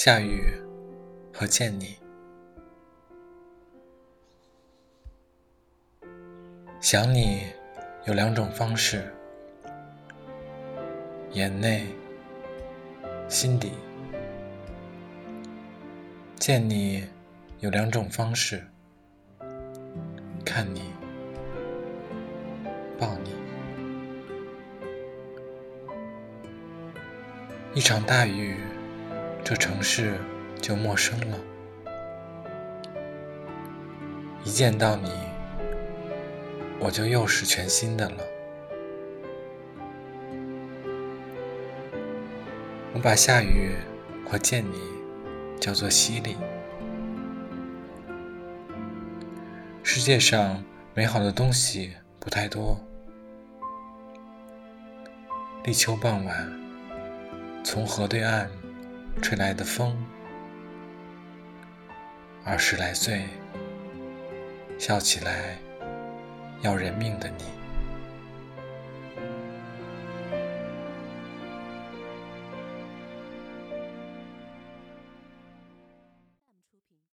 下雨和见你，想你有两种方式：眼内、心底；见你有两种方式：看你、抱你。一场大雨。这城市就陌生了。一见到你，我就又是全新的了。我把下雨和见你叫做犀利。世界上美好的东西不太多。立秋傍晚，从河对岸。吹来的风，二十来岁，笑起来要人命的你。